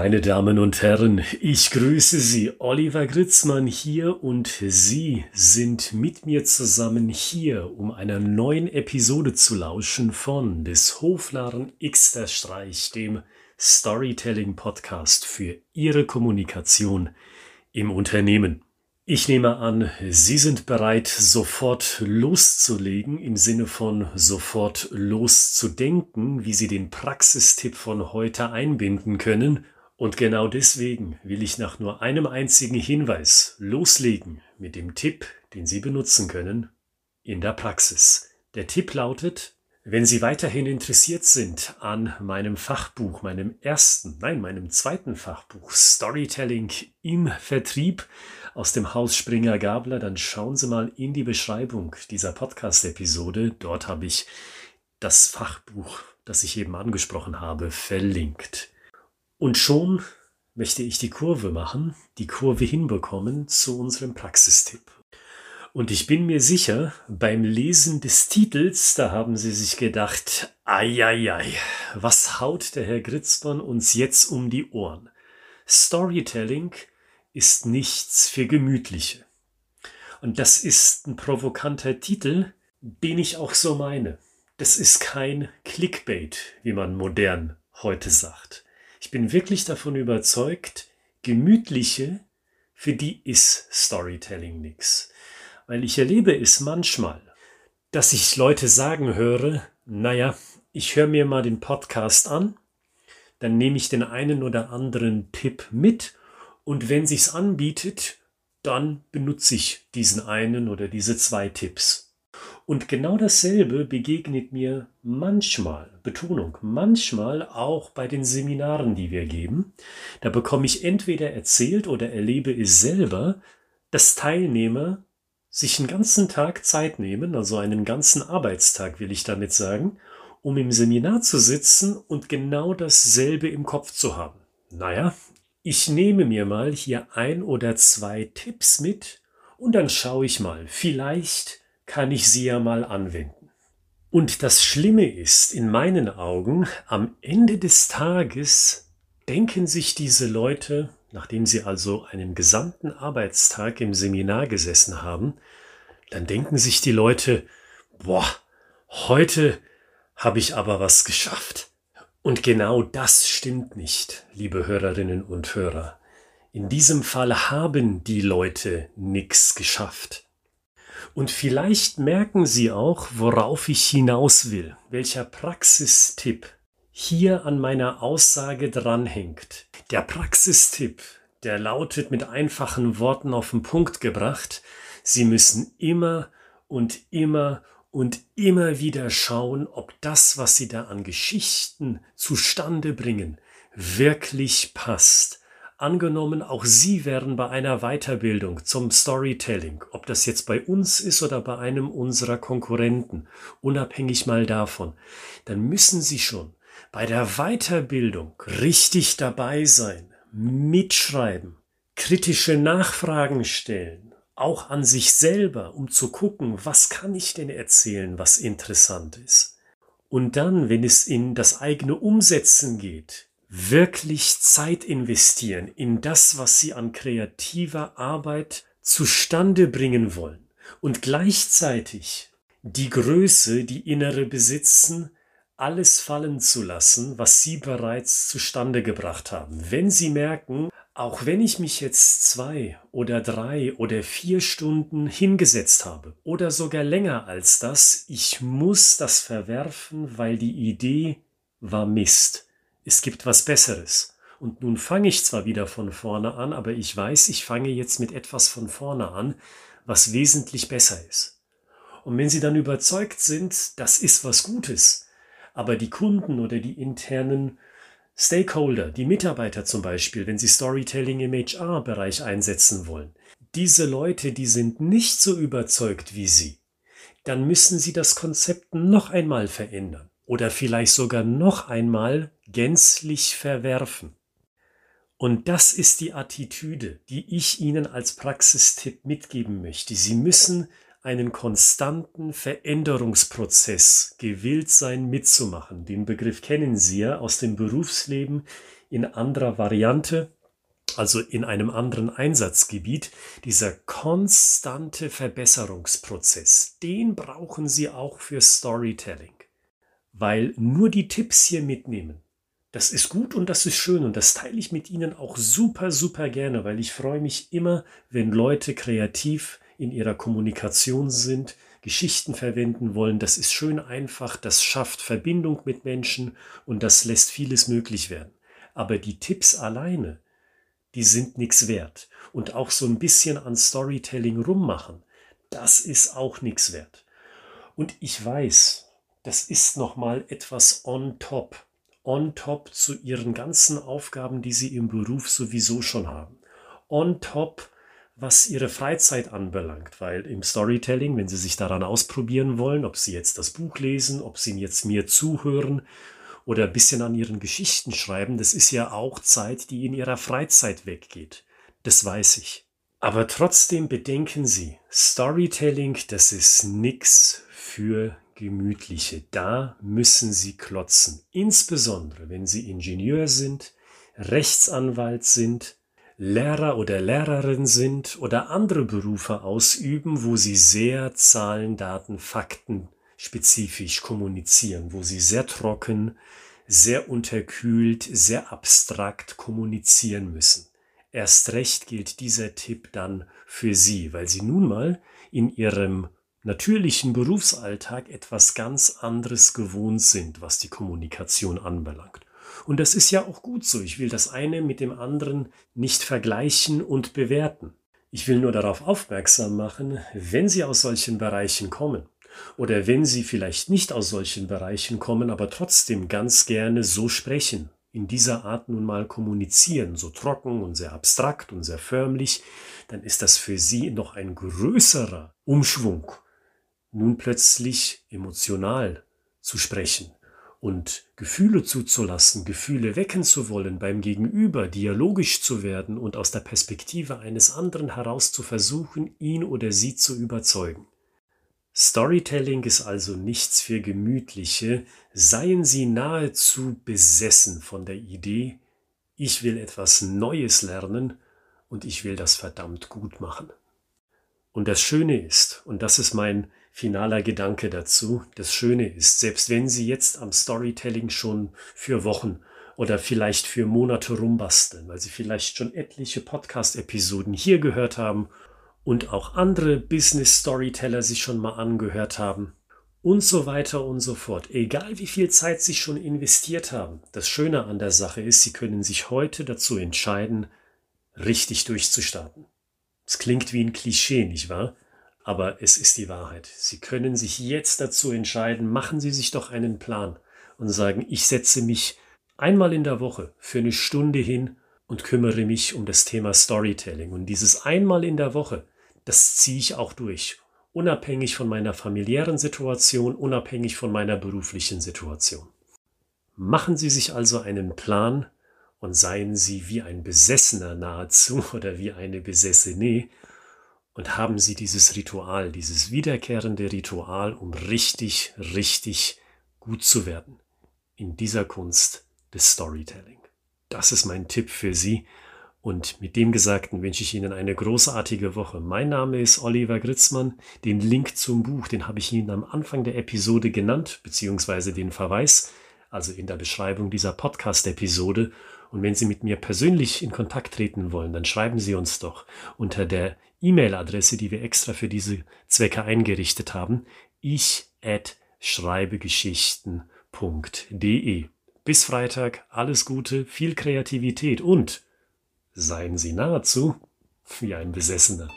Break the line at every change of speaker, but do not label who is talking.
Meine Damen und Herren, ich grüße Sie, Oliver Gritzmann hier und Sie sind mit mir zusammen hier, um einer neuen Episode zu lauschen von des Hofnarren Xter Streich, dem Storytelling Podcast für Ihre Kommunikation im Unternehmen. Ich nehme an, Sie sind bereit, sofort loszulegen, im Sinne von sofort loszudenken, wie Sie den Praxistipp von heute einbinden können. Und genau deswegen will ich nach nur einem einzigen Hinweis loslegen mit dem Tipp, den Sie benutzen können in der Praxis. Der Tipp lautet, wenn Sie weiterhin interessiert sind an meinem Fachbuch, meinem ersten, nein, meinem zweiten Fachbuch Storytelling im Vertrieb, aus dem Haus Springer Gabler, dann schauen Sie mal in die Beschreibung dieser Podcast-Episode. Dort habe ich das Fachbuch, das ich eben angesprochen habe, verlinkt. Und schon möchte ich die Kurve machen, die Kurve hinbekommen zu unserem Praxistipp. Und ich bin mir sicher, beim Lesen des Titels, da haben Sie sich gedacht, ei, was haut der Herr Gritzmann uns jetzt um die Ohren? Storytelling ist nichts für Gemütliche. Und das ist ein provokanter Titel, den ich auch so meine. Das ist kein Clickbait, wie man modern heute sagt. Ich bin wirklich davon überzeugt, gemütliche, für die ist Storytelling nix. Weil ich erlebe es manchmal, dass ich Leute sagen höre, naja, ich höre mir mal den Podcast an, dann nehme ich den einen oder anderen Tipp mit und wenn sich's anbietet, dann benutze ich diesen einen oder diese zwei Tipps. Und genau dasselbe begegnet mir manchmal, Betonung, manchmal auch bei den Seminaren, die wir geben. Da bekomme ich entweder erzählt oder erlebe es selber, dass Teilnehmer sich einen ganzen Tag Zeit nehmen, also einen ganzen Arbeitstag will ich damit sagen, um im Seminar zu sitzen und genau dasselbe im Kopf zu haben. Naja, ich nehme mir mal hier ein oder zwei Tipps mit und dann schaue ich mal, vielleicht kann ich sie ja mal anwenden. Und das Schlimme ist in meinen Augen, am Ende des Tages denken sich diese Leute, nachdem sie also einen gesamten Arbeitstag im Seminar gesessen haben, dann denken sich die Leute, boah, heute habe ich aber was geschafft. Und genau das stimmt nicht, liebe Hörerinnen und Hörer. In diesem Fall haben die Leute nichts geschafft. Und vielleicht merken Sie auch, worauf ich hinaus will, welcher Praxistipp hier an meiner Aussage dranhängt. Der Praxistipp, der lautet mit einfachen Worten auf den Punkt gebracht, Sie müssen immer und immer und immer wieder schauen, ob das, was sie da an Geschichten zustande bringen, wirklich passt. Angenommen, auch Sie wären bei einer Weiterbildung zum Storytelling, ob das jetzt bei uns ist oder bei einem unserer Konkurrenten, unabhängig mal davon, dann müssen Sie schon bei der Weiterbildung richtig dabei sein, mitschreiben, kritische Nachfragen stellen, auch an sich selber, um zu gucken, was kann ich denn erzählen, was interessant ist. Und dann, wenn es in das eigene Umsetzen geht, wirklich Zeit investieren in das, was Sie an kreativer Arbeit zustande bringen wollen und gleichzeitig die Größe, die innere besitzen, alles fallen zu lassen, was Sie bereits zustande gebracht haben. Wenn Sie merken, auch wenn ich mich jetzt zwei oder drei oder vier Stunden hingesetzt habe oder sogar länger als das, ich muss das verwerfen, weil die Idee war Mist. Es gibt was Besseres. Und nun fange ich zwar wieder von vorne an, aber ich weiß, ich fange jetzt mit etwas von vorne an, was wesentlich besser ist. Und wenn Sie dann überzeugt sind, das ist was Gutes, aber die Kunden oder die internen Stakeholder, die Mitarbeiter zum Beispiel, wenn sie Storytelling im HR-Bereich einsetzen wollen, diese Leute, die sind nicht so überzeugt wie Sie, dann müssen Sie das Konzept noch einmal verändern oder vielleicht sogar noch einmal gänzlich verwerfen. Und das ist die Attitüde, die ich Ihnen als Praxistipp mitgeben möchte. Sie müssen einen konstanten Veränderungsprozess gewillt sein mitzumachen. Den Begriff kennen Sie ja aus dem Berufsleben. in anderer Variante, also in einem anderen Einsatzgebiet, dieser konstante Verbesserungsprozess, den brauchen Sie auch für Storytelling. Weil nur die Tipps hier mitnehmen, das ist gut und das ist schön und das teile ich mit Ihnen auch super, super gerne, weil ich freue mich immer, wenn Leute kreativ in ihrer Kommunikation sind, Geschichten verwenden wollen. Das ist schön einfach, das schafft Verbindung mit Menschen und das lässt vieles möglich werden. Aber die Tipps alleine, die sind nichts wert. Und auch so ein bisschen an Storytelling rummachen, das ist auch nichts wert. Und ich weiß, das ist nochmal etwas on top. On top zu ihren ganzen Aufgaben, die sie im Beruf sowieso schon haben. On top was ihre Freizeit anbelangt, weil im Storytelling, wenn sie sich daran ausprobieren wollen, ob sie jetzt das Buch lesen, ob sie jetzt mir zuhören oder ein bisschen an ihren Geschichten schreiben, das ist ja auch Zeit, die in ihrer Freizeit weggeht. Das weiß ich. Aber trotzdem bedenken Sie, Storytelling, das ist nix für Gemütliche. Da müssen Sie klotzen. Insbesondere, wenn Sie Ingenieur sind, Rechtsanwalt sind, Lehrer oder Lehrerin sind oder andere Berufe ausüben, wo sie sehr Zahlen, Daten, Fakten spezifisch kommunizieren, wo sie sehr trocken, sehr unterkühlt, sehr abstrakt kommunizieren müssen. Erst recht gilt dieser Tipp dann für Sie, weil Sie nun mal in Ihrem natürlichen Berufsalltag etwas ganz anderes gewohnt sind, was die Kommunikation anbelangt. Und das ist ja auch gut so. Ich will das eine mit dem anderen nicht vergleichen und bewerten. Ich will nur darauf aufmerksam machen, wenn Sie aus solchen Bereichen kommen oder wenn Sie vielleicht nicht aus solchen Bereichen kommen, aber trotzdem ganz gerne so sprechen, in dieser Art nun mal kommunizieren, so trocken und sehr abstrakt und sehr förmlich, dann ist das für Sie noch ein größerer Umschwung, nun plötzlich emotional zu sprechen, und Gefühle zuzulassen, Gefühle wecken zu wollen beim Gegenüber, dialogisch zu werden und aus der Perspektive eines anderen heraus zu versuchen, ihn oder sie zu überzeugen. Storytelling ist also nichts für Gemütliche, seien Sie nahezu besessen von der Idee, ich will etwas Neues lernen und ich will das verdammt gut machen. Und das Schöne ist, und das ist mein finaler Gedanke dazu. Das Schöne ist, selbst wenn Sie jetzt am Storytelling schon für Wochen oder vielleicht für Monate rumbasteln, weil Sie vielleicht schon etliche Podcast-Episoden hier gehört haben und auch andere Business-Storyteller sich schon mal angehört haben und so weiter und so fort. Egal wie viel Zeit Sie schon investiert haben, das Schöne an der Sache ist, Sie können sich heute dazu entscheiden, richtig durchzustarten. Es klingt wie ein Klischee, nicht wahr? Aber es ist die Wahrheit. Sie können sich jetzt dazu entscheiden, machen Sie sich doch einen Plan und sagen, ich setze mich einmal in der Woche für eine Stunde hin und kümmere mich um das Thema Storytelling. Und dieses einmal in der Woche, das ziehe ich auch durch, unabhängig von meiner familiären Situation, unabhängig von meiner beruflichen Situation. Machen Sie sich also einen Plan und seien Sie wie ein Besessener nahezu oder wie eine Besessene und haben Sie dieses Ritual, dieses wiederkehrende Ritual, um richtig, richtig gut zu werden in dieser Kunst des Storytelling. Das ist mein Tipp für Sie. Und mit dem Gesagten wünsche ich Ihnen eine großartige Woche. Mein Name ist Oliver Gritzmann. Den Link zum Buch, den habe ich Ihnen am Anfang der Episode genannt, beziehungsweise den Verweis, also in der Beschreibung dieser Podcast-Episode. Und wenn Sie mit mir persönlich in Kontakt treten wollen, dann schreiben Sie uns doch unter der E-Mail-Adresse, die wir extra für diese Zwecke eingerichtet haben, ich at schreibegeschichten.de. Bis Freitag, alles Gute, viel Kreativität und seien Sie nahezu wie ein Besessener.